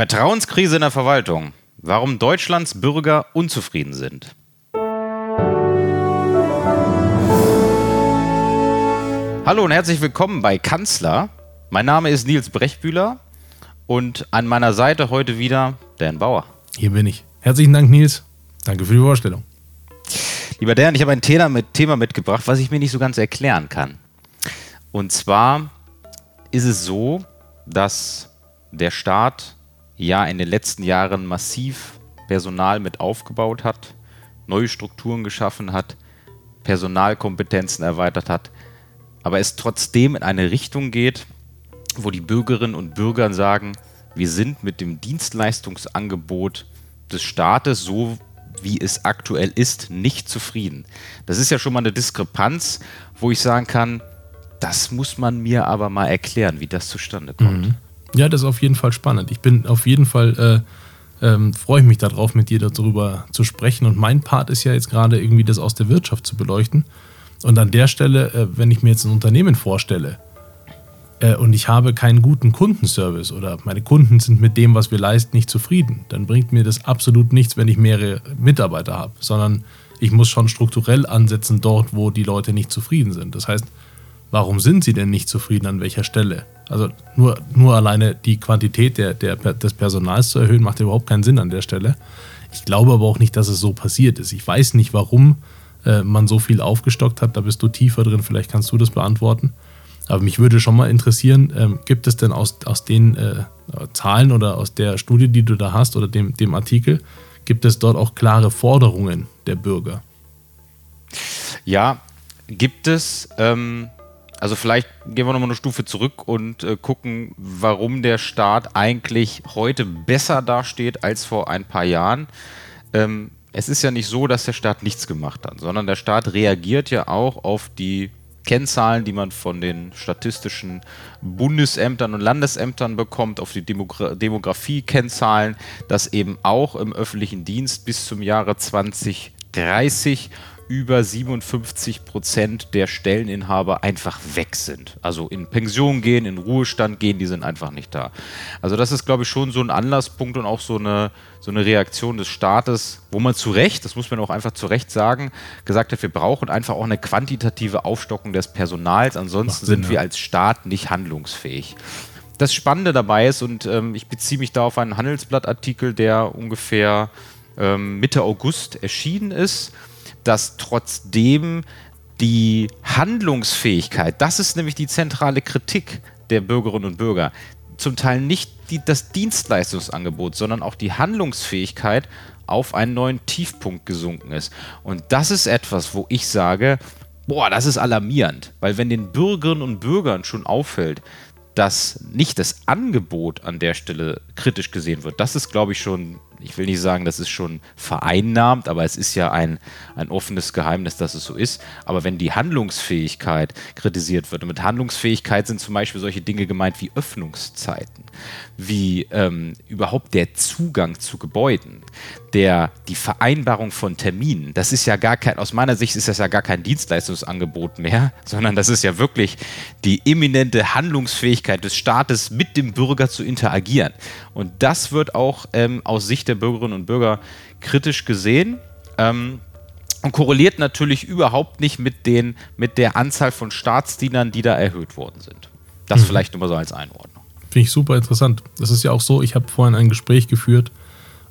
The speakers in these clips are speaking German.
Vertrauenskrise in der Verwaltung. Warum Deutschlands Bürger unzufrieden sind. Hallo und herzlich willkommen bei Kanzler. Mein Name ist Nils Brechbühler und an meiner Seite heute wieder Dan Bauer. Hier bin ich. Herzlichen Dank, Nils. Danke für die Vorstellung. Lieber Dan, ich habe ein Thema, mit, Thema mitgebracht, was ich mir nicht so ganz erklären kann. Und zwar ist es so, dass der Staat ja in den letzten Jahren massiv Personal mit aufgebaut hat, neue Strukturen geschaffen hat, Personalkompetenzen erweitert hat, aber es trotzdem in eine Richtung geht, wo die Bürgerinnen und Bürger sagen, wir sind mit dem Dienstleistungsangebot des Staates, so wie es aktuell ist, nicht zufrieden. Das ist ja schon mal eine Diskrepanz, wo ich sagen kann, das muss man mir aber mal erklären, wie das zustande kommt. Mhm. Ja, das ist auf jeden Fall spannend. Ich bin auf jeden Fall, äh, ähm, freue ich mich darauf, mit dir darüber zu sprechen. Und mein Part ist ja jetzt gerade irgendwie das aus der Wirtschaft zu beleuchten. Und an der Stelle, äh, wenn ich mir jetzt ein Unternehmen vorstelle äh, und ich habe keinen guten Kundenservice oder meine Kunden sind mit dem, was wir leisten, nicht zufrieden, dann bringt mir das absolut nichts, wenn ich mehrere Mitarbeiter habe, sondern ich muss schon strukturell ansetzen dort, wo die Leute nicht zufrieden sind. Das heißt, warum sind sie denn nicht zufrieden an welcher Stelle? Also nur, nur alleine die Quantität der, der, des Personals zu erhöhen, macht überhaupt keinen Sinn an der Stelle. Ich glaube aber auch nicht, dass es so passiert ist. Ich weiß nicht, warum äh, man so viel aufgestockt hat. Da bist du tiefer drin, vielleicht kannst du das beantworten. Aber mich würde schon mal interessieren, ähm, gibt es denn aus, aus den äh, Zahlen oder aus der Studie, die du da hast oder dem, dem Artikel, gibt es dort auch klare Forderungen der Bürger? Ja, gibt es. Ähm, also vielleicht gehen wir nochmal eine Stufe zurück und äh, gucken, warum der Staat eigentlich heute besser dasteht als vor ein paar Jahren. Ähm, es ist ja nicht so, dass der Staat nichts gemacht hat, sondern der Staat reagiert ja auch auf die Kennzahlen, die man von den statistischen Bundesämtern und Landesämtern bekommt, auf die Demogra Demografie-Kennzahlen, dass eben auch im öffentlichen Dienst bis zum Jahre 2030 über 57 Prozent der Stelleninhaber einfach weg sind. Also in Pension gehen, in Ruhestand gehen, die sind einfach nicht da. Also das ist, glaube ich, schon so ein Anlasspunkt und auch so eine, so eine Reaktion des Staates, wo man zu Recht, das muss man auch einfach zu Recht sagen, gesagt hat, wir brauchen einfach auch eine quantitative Aufstockung des Personals, ansonsten Sinn, sind wir als Staat nicht handlungsfähig. Das Spannende dabei ist, und ähm, ich beziehe mich da auf einen Handelsblattartikel, der ungefähr ähm, Mitte August erschienen ist, dass trotzdem die Handlungsfähigkeit, das ist nämlich die zentrale Kritik der Bürgerinnen und Bürger, zum Teil nicht die, das Dienstleistungsangebot, sondern auch die Handlungsfähigkeit auf einen neuen Tiefpunkt gesunken ist. Und das ist etwas, wo ich sage, boah, das ist alarmierend, weil wenn den Bürgerinnen und Bürgern schon auffällt, dass nicht das Angebot an der Stelle kritisch gesehen wird, das ist, glaube ich, schon ich will nicht sagen, das ist schon vereinnahmt, aber es ist ja ein, ein offenes Geheimnis, dass es so ist. Aber wenn die Handlungsfähigkeit kritisiert wird, und mit Handlungsfähigkeit sind zum Beispiel solche Dinge gemeint wie Öffnungszeiten, wie ähm, überhaupt der Zugang zu Gebäuden, der, die Vereinbarung von Terminen, das ist ja gar kein, aus meiner Sicht ist das ja gar kein Dienstleistungsangebot mehr, sondern das ist ja wirklich die eminente Handlungsfähigkeit des Staates mit dem Bürger zu interagieren. Und das wird auch ähm, aus Sicht der Bürgerinnen und Bürger kritisch gesehen. Ähm, und korreliert natürlich überhaupt nicht mit, den, mit der Anzahl von Staatsdienern, die da erhöht worden sind. Das mhm. vielleicht nur mal so als Einordnung. Finde ich super interessant. Das ist ja auch so, ich habe vorhin ein Gespräch geführt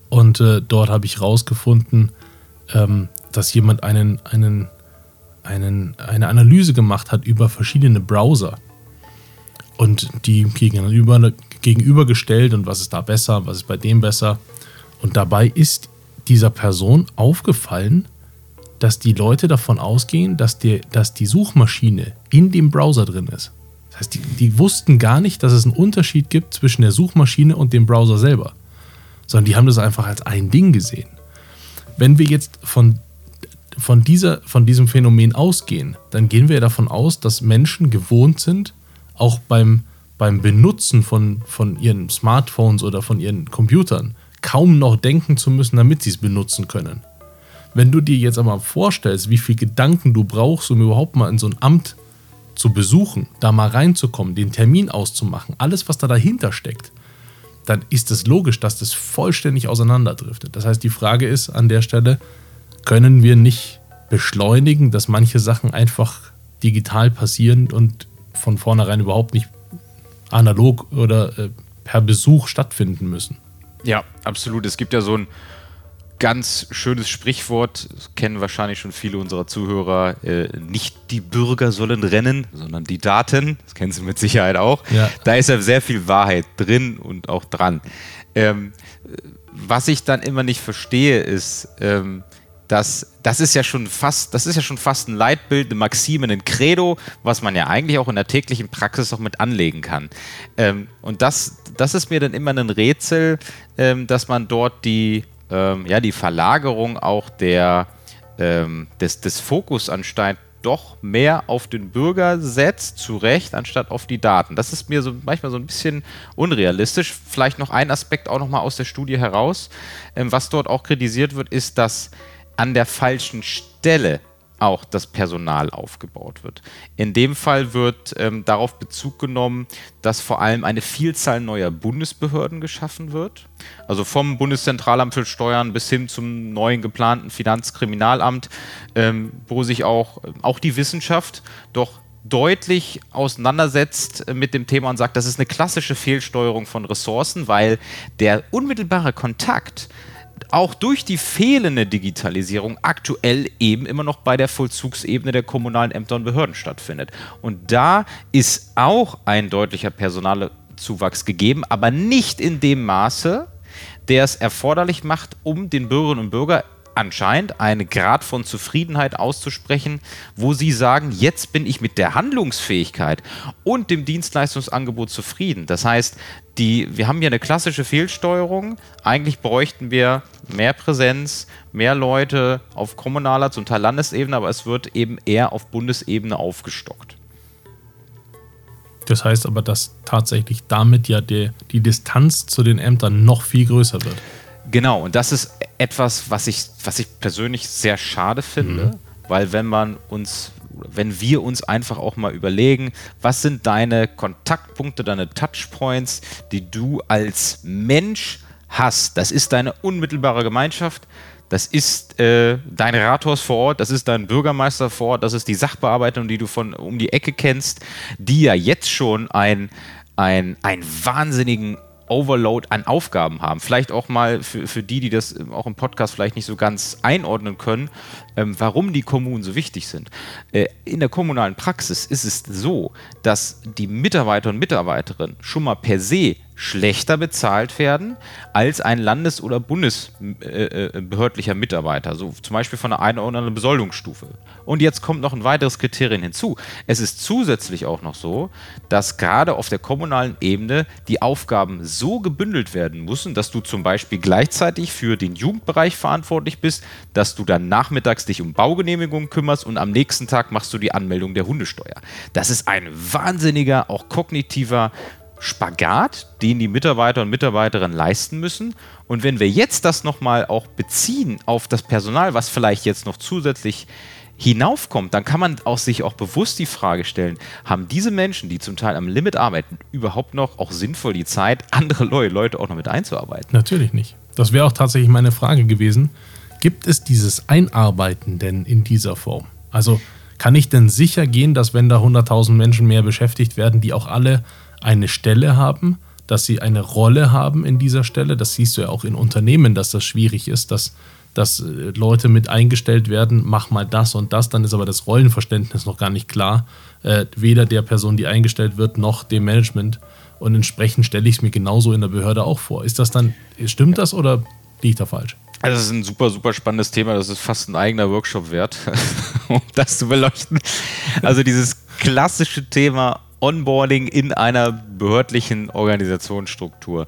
und äh, dort habe ich rausgefunden, ähm, dass jemand einen, einen, einen, eine Analyse gemacht hat über verschiedene Browser und die gegenüber, gegenübergestellt und was ist da besser, was ist bei dem besser. Und dabei ist dieser Person aufgefallen, dass die Leute davon ausgehen, dass, die, dass die Suchmaschine in dem Browser drin ist. Das heißt, die, die wussten gar nicht, dass es einen Unterschied gibt zwischen der Suchmaschine und dem Browser selber, sondern die haben das einfach als ein Ding gesehen. Wenn wir jetzt von, von, dieser, von diesem Phänomen ausgehen, dann gehen wir davon aus, dass Menschen gewohnt sind, auch beim, beim Benutzen von, von ihren Smartphones oder von ihren Computern, kaum noch denken zu müssen, damit sie es benutzen können. Wenn du dir jetzt aber vorstellst, wie viel Gedanken du brauchst, um überhaupt mal in so ein Amt zu besuchen, da mal reinzukommen, den Termin auszumachen, alles, was da dahinter steckt, dann ist es logisch, dass das vollständig auseinanderdriftet. Das heißt, die Frage ist an der Stelle, können wir nicht beschleunigen, dass manche Sachen einfach digital passieren und von vornherein überhaupt nicht analog oder äh, per Besuch stattfinden müssen? Ja, absolut. Es gibt ja so ein ganz schönes Sprichwort, das kennen wahrscheinlich schon viele unserer Zuhörer, äh, nicht die Bürger sollen rennen, sondern die Daten, das kennen sie mit Sicherheit auch. Ja. Da ist ja sehr viel Wahrheit drin und auch dran. Ähm, was ich dann immer nicht verstehe, ist, ähm, dass das ist ja schon fast, das ist ja schon fast ein Leitbild, eine Maxime, ein Credo, was man ja eigentlich auch in der täglichen Praxis auch mit anlegen kann. Ähm, und das, das ist mir dann immer ein Rätsel, ähm, dass man dort die ähm, ja, die Verlagerung auch der, ähm, des, des Fokus anscheinend doch mehr auf den Bürger setzt, zu Recht, anstatt auf die Daten. Das ist mir so manchmal so ein bisschen unrealistisch. Vielleicht noch ein Aspekt auch nochmal aus der Studie heraus. Ähm, was dort auch kritisiert wird, ist, dass an der falschen Stelle auch das Personal aufgebaut wird. In dem Fall wird ähm, darauf Bezug genommen, dass vor allem eine Vielzahl neuer Bundesbehörden geschaffen wird. Also vom Bundeszentralamt für Steuern bis hin zum neuen geplanten Finanzkriminalamt, ähm, wo sich auch, auch die Wissenschaft doch deutlich auseinandersetzt mit dem Thema und sagt, das ist eine klassische Fehlsteuerung von Ressourcen, weil der unmittelbare Kontakt auch durch die fehlende Digitalisierung aktuell eben immer noch bei der Vollzugsebene der kommunalen Ämter und Behörden stattfindet. Und da ist auch ein deutlicher Personalzuwachs gegeben, aber nicht in dem Maße, der es erforderlich macht, um den Bürgerinnen und Bürgern anscheinend einen Grad von Zufriedenheit auszusprechen, wo sie sagen, jetzt bin ich mit der Handlungsfähigkeit und dem Dienstleistungsangebot zufrieden. Das heißt, die, wir haben hier eine klassische Fehlsteuerung. Eigentlich bräuchten wir mehr Präsenz, mehr Leute auf kommunaler, zum Teil Landesebene, aber es wird eben eher auf Bundesebene aufgestockt. Das heißt aber, dass tatsächlich damit ja die, die Distanz zu den Ämtern noch viel größer wird. Genau, und das ist etwas, was ich, was ich persönlich sehr schade finde, mhm. weil wenn man uns, wenn wir uns einfach auch mal überlegen, was sind deine Kontaktpunkte, deine Touchpoints, die du als Mensch hast, das ist deine unmittelbare Gemeinschaft, das ist äh, dein Rathaus vor Ort, das ist dein Bürgermeister vor Ort, das ist die Sachbearbeitung, die du von um die Ecke kennst, die ja jetzt schon ein, ein, einen wahnsinnigen Overload an Aufgaben haben. Vielleicht auch mal für, für die, die das auch im Podcast vielleicht nicht so ganz einordnen können, ähm, warum die Kommunen so wichtig sind. Äh, in der kommunalen Praxis ist es so, dass die Mitarbeiter und Mitarbeiterinnen schon mal per se schlechter bezahlt werden als ein landes- oder bundesbehördlicher äh, äh Mitarbeiter, so zum Beispiel von einer anderen Besoldungsstufe. Und jetzt kommt noch ein weiteres Kriterium hinzu. Es ist zusätzlich auch noch so, dass gerade auf der kommunalen Ebene die Aufgaben so gebündelt werden müssen, dass du zum Beispiel gleichzeitig für den Jugendbereich verantwortlich bist, dass du dann nachmittags dich um Baugenehmigungen kümmerst und am nächsten Tag machst du die Anmeldung der Hundesteuer. Das ist ein wahnsinniger, auch kognitiver Spagat, den die Mitarbeiter und Mitarbeiterinnen leisten müssen. Und wenn wir jetzt das nochmal auch beziehen auf das Personal, was vielleicht jetzt noch zusätzlich hinaufkommt, dann kann man auch sich auch bewusst die Frage stellen, haben diese Menschen, die zum Teil am Limit arbeiten, überhaupt noch auch sinnvoll die Zeit, andere neue Leute auch noch mit einzuarbeiten? Natürlich nicht. Das wäre auch tatsächlich meine Frage gewesen. Gibt es dieses Einarbeiten denn in dieser Form? Also kann ich denn sicher gehen, dass wenn da 100.000 Menschen mehr beschäftigt werden, die auch alle eine Stelle haben, dass sie eine Rolle haben in dieser Stelle. Das siehst du ja auch in Unternehmen, dass das schwierig ist, dass, dass äh, Leute mit eingestellt werden, mach mal das und das, dann ist aber das Rollenverständnis noch gar nicht klar, äh, weder der Person, die eingestellt wird, noch dem Management. Und entsprechend stelle ich es mir genauso in der Behörde auch vor. Ist das dann, stimmt das oder liege ich da falsch? Also das ist ein super, super spannendes Thema. Das ist fast ein eigener Workshop wert, um das zu beleuchten. Also dieses klassische Thema Onboarding in einer behördlichen Organisationsstruktur.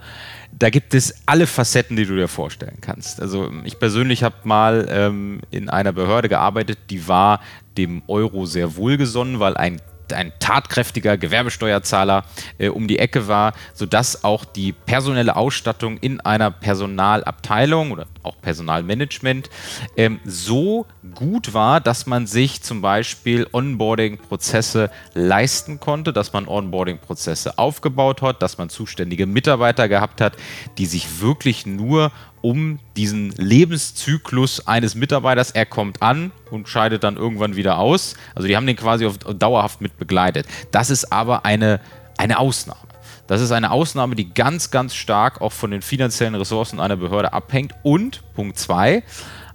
Da gibt es alle Facetten, die du dir vorstellen kannst. Also ich persönlich habe mal ähm, in einer Behörde gearbeitet, die war dem Euro sehr wohlgesonnen, weil ein ein tatkräftiger Gewerbesteuerzahler äh, um die Ecke war, sodass auch die personelle Ausstattung in einer Personalabteilung oder auch Personalmanagement ähm, so gut war, dass man sich zum Beispiel Onboarding-Prozesse leisten konnte, dass man Onboarding-Prozesse aufgebaut hat, dass man zuständige Mitarbeiter gehabt hat, die sich wirklich nur um diesen Lebenszyklus eines Mitarbeiters. Er kommt an und scheidet dann irgendwann wieder aus. Also die haben den quasi auf, dauerhaft mit begleitet. Das ist aber eine, eine Ausnahme. Das ist eine Ausnahme, die ganz, ganz stark auch von den finanziellen Ressourcen einer Behörde abhängt und, Punkt 2,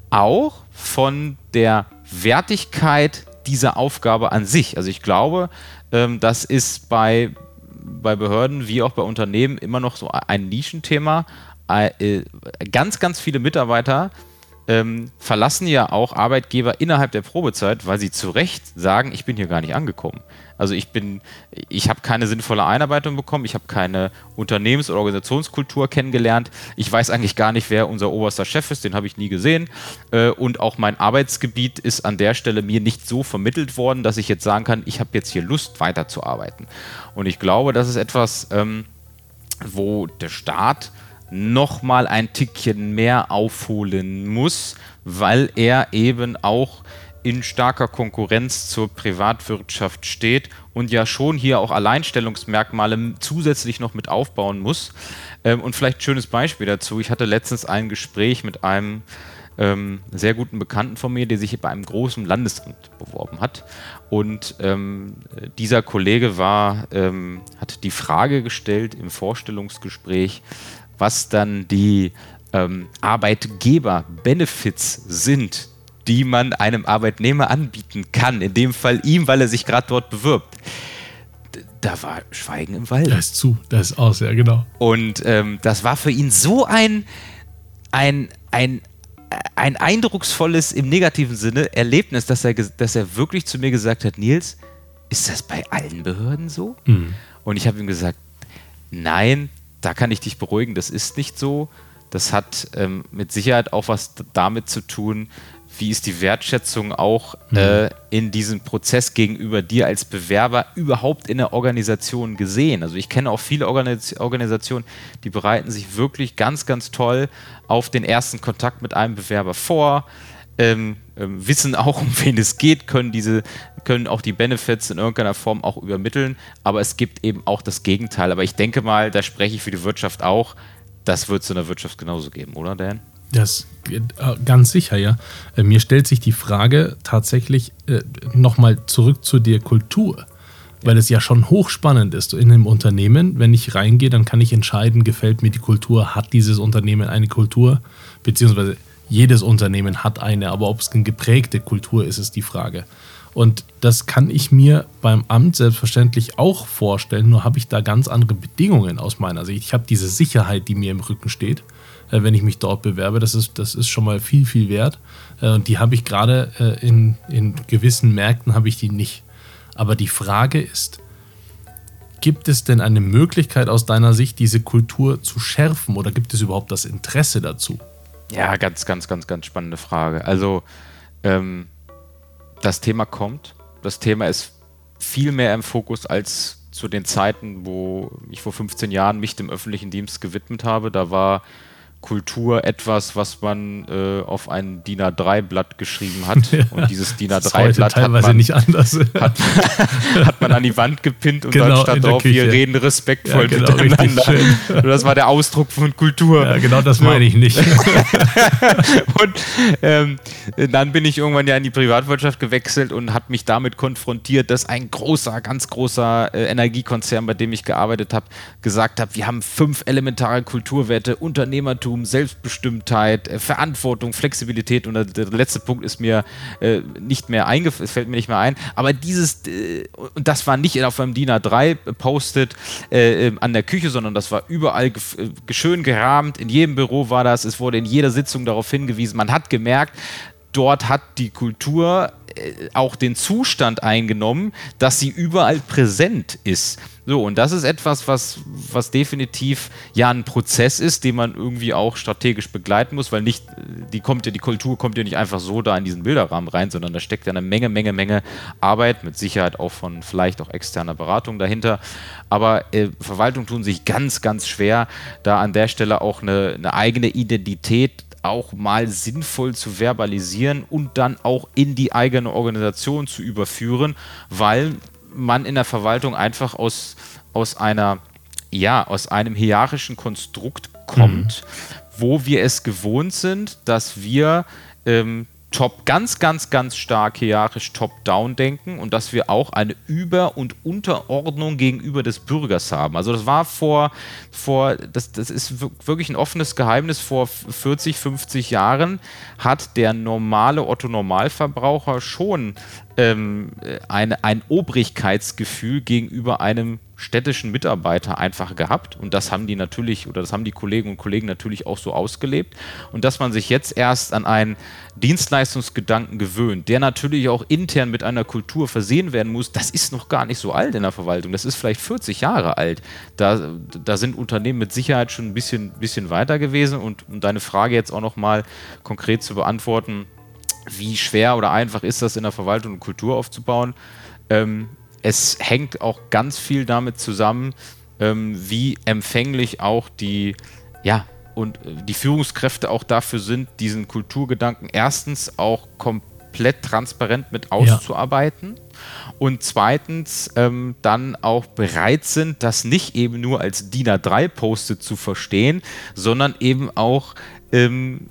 auch von der Wertigkeit dieser Aufgabe an sich. Also ich glaube, ähm, das ist bei, bei Behörden wie auch bei Unternehmen immer noch so ein Nischenthema, ganz, ganz viele Mitarbeiter ähm, verlassen ja auch Arbeitgeber innerhalb der Probezeit, weil sie zu Recht sagen, ich bin hier gar nicht angekommen. Also ich bin, ich habe keine sinnvolle Einarbeitung bekommen, ich habe keine Unternehmens- oder Organisationskultur kennengelernt, ich weiß eigentlich gar nicht, wer unser oberster Chef ist, den habe ich nie gesehen. Äh, und auch mein Arbeitsgebiet ist an der Stelle mir nicht so vermittelt worden, dass ich jetzt sagen kann, ich habe jetzt hier Lust weiterzuarbeiten. Und ich glaube, das ist etwas, ähm, wo der Staat nochmal ein Tickchen mehr aufholen muss, weil er eben auch in starker Konkurrenz zur Privatwirtschaft steht und ja schon hier auch Alleinstellungsmerkmale zusätzlich noch mit aufbauen muss. Ähm, und vielleicht ein schönes Beispiel dazu. Ich hatte letztens ein Gespräch mit einem ähm, sehr guten Bekannten von mir, der sich bei einem großen Landesamt beworben hat. Und ähm, dieser Kollege war, ähm, hat die Frage gestellt im Vorstellungsgespräch, was dann die ähm, Arbeitgeber-Benefits sind, die man einem Arbeitnehmer anbieten kann. In dem Fall ihm, weil er sich gerade dort bewirbt. Da war Schweigen im Wald. Da ist zu, da ist aus, ja, genau. Und ähm, das war für ihn so ein, ein, ein, ein eindrucksvolles, im negativen Sinne, Erlebnis, dass er, dass er wirklich zu mir gesagt hat: Nils, ist das bei allen Behörden so? Mhm. Und ich habe ihm gesagt: Nein, da kann ich dich beruhigen, das ist nicht so. Das hat ähm, mit Sicherheit auch was damit zu tun, wie ist die Wertschätzung auch mhm. äh, in diesem Prozess gegenüber dir als Bewerber überhaupt in der Organisation gesehen. Also ich kenne auch viele Organis Organisationen, die bereiten sich wirklich ganz, ganz toll auf den ersten Kontakt mit einem Bewerber vor. Ähm, ähm, wissen auch, um wen es geht, können diese, können auch die Benefits in irgendeiner Form auch übermitteln, aber es gibt eben auch das Gegenteil. Aber ich denke mal, da spreche ich für die Wirtschaft auch, das wird es in der Wirtschaft genauso geben, oder Dan? Das äh, ganz sicher, ja. Äh, mir stellt sich die Frage tatsächlich äh, nochmal zurück zu der Kultur weil es ja schon hochspannend ist. In einem Unternehmen, wenn ich reingehe, dann kann ich entscheiden, gefällt mir die Kultur, hat dieses Unternehmen eine Kultur, beziehungsweise jedes Unternehmen hat eine, aber ob es eine geprägte Kultur ist, ist die Frage. Und das kann ich mir beim Amt selbstverständlich auch vorstellen, nur habe ich da ganz andere Bedingungen aus meiner Sicht. Ich habe diese Sicherheit, die mir im Rücken steht, äh, wenn ich mich dort bewerbe. Das ist, das ist schon mal viel, viel wert. Äh, und die habe ich gerade äh, in, in gewissen Märkten habe ich die nicht. Aber die Frage ist, gibt es denn eine Möglichkeit aus deiner Sicht, diese Kultur zu schärfen oder gibt es überhaupt das Interesse dazu? Ja, ganz, ganz, ganz, ganz spannende Frage. Also, ähm, das Thema kommt. Das Thema ist viel mehr im Fokus als zu den Zeiten, wo ich vor 15 Jahren mich dem öffentlichen Dienst gewidmet habe. Da war Kultur etwas, was man äh, auf ein DIN A3-Blatt geschrieben hat. Ja, und dieses DIN A3-Blatt hat, man, nicht anders. Hat, hat man an die Wand gepinnt und genau, dann stand drauf, wir reden respektvoll ja, genau, miteinander. das war der Ausdruck von Kultur. Ja, genau das meine ich nicht. und ähm, dann bin ich irgendwann ja in die Privatwirtschaft gewechselt und habe mich damit konfrontiert, dass ein großer, ganz großer äh, Energiekonzern, bei dem ich gearbeitet habe, gesagt hat, wir haben fünf elementare Kulturwerte, Unternehmertum, Eigentum, Selbstbestimmtheit, äh, Verantwortung, Flexibilität und der letzte Punkt ist mir äh, nicht mehr eingefallen, fällt mir nicht mehr ein. Aber dieses, äh, und das war nicht auf einem DIN A3-Posted äh, an der Küche, sondern das war überall schön gerahmt. In jedem Büro war das. Es wurde in jeder Sitzung darauf hingewiesen. Man hat gemerkt, dort hat die Kultur äh, auch den Zustand eingenommen, dass sie überall präsent ist. So, und das ist etwas, was, was definitiv ja ein Prozess ist, den man irgendwie auch strategisch begleiten muss, weil nicht, die kommt ja, die Kultur kommt ja nicht einfach so da in diesen Bilderrahmen rein, sondern da steckt ja eine Menge, Menge, Menge Arbeit, mit Sicherheit auch von vielleicht auch externer Beratung dahinter. Aber äh, Verwaltung tun sich ganz, ganz schwer, da an der Stelle auch eine, eine eigene Identität auch mal sinnvoll zu verbalisieren und dann auch in die eigene Organisation zu überführen, weil man in der Verwaltung einfach aus, aus einer, ja, aus einem hierarchischen Konstrukt kommt, mhm. wo wir es gewohnt sind, dass wir ähm, top, ganz, ganz, ganz stark hierarchisch top-down denken und dass wir auch eine Über- und Unterordnung gegenüber des Bürgers haben. Also das war vor, vor das, das ist wirklich ein offenes Geheimnis, vor 40, 50 Jahren hat der normale Otto-Normalverbraucher schon ähm, eine, ein Obrigkeitsgefühl gegenüber einem städtischen Mitarbeiter einfach gehabt und das haben die natürlich oder das haben die Kollegen und Kollegen natürlich auch so ausgelebt und dass man sich jetzt erst an einen Dienstleistungsgedanken gewöhnt, der natürlich auch intern mit einer Kultur versehen werden muss, das ist noch gar nicht so alt in der Verwaltung, das ist vielleicht 40 Jahre alt. Da, da sind Unternehmen mit Sicherheit schon ein bisschen, bisschen weiter gewesen und um deine Frage jetzt auch nochmal konkret zu beantworten, wie schwer oder einfach ist das in der Verwaltung Kultur aufzubauen? Ähm, es hängt auch ganz viel damit zusammen, ähm, wie empfänglich auch die, ja, und äh, die Führungskräfte auch dafür sind, diesen Kulturgedanken erstens auch komplett transparent mit auszuarbeiten. Ja. Und zweitens ähm, dann auch bereit sind, das nicht eben nur als DIN A3-Poste zu verstehen, sondern eben auch ähm,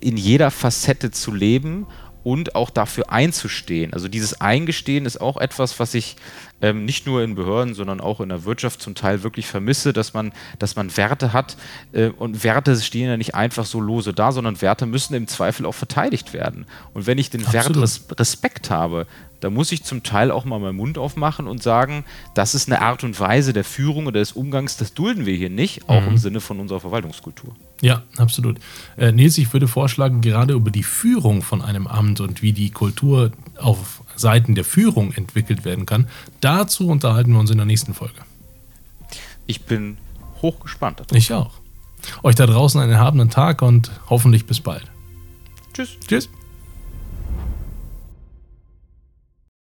in jeder Facette zu leben und auch dafür einzustehen. Also dieses Eingestehen ist auch etwas, was ich ähm, nicht nur in Behörden, sondern auch in der Wirtschaft zum Teil wirklich vermisse, dass man, dass man Werte hat äh, und Werte stehen ja nicht einfach so lose da, sondern Werte müssen im Zweifel auch verteidigt werden. Und wenn ich den Absolut. Wert Res Respekt habe, da muss ich zum Teil auch mal meinen Mund aufmachen und sagen, das ist eine Art und Weise der Führung oder des Umgangs, das dulden wir hier nicht, auch mhm. im Sinne von unserer Verwaltungskultur. Ja, absolut. Äh, Nils, ich würde vorschlagen, gerade über die Führung von einem Amt und wie die Kultur auf Seiten der Führung entwickelt werden kann, dazu unterhalten wir uns in der nächsten Folge. Ich bin hochgespannt. Darauf. Ich auch. Euch da draußen einen erhabenen Tag und hoffentlich bis bald. Tschüss. Tschüss.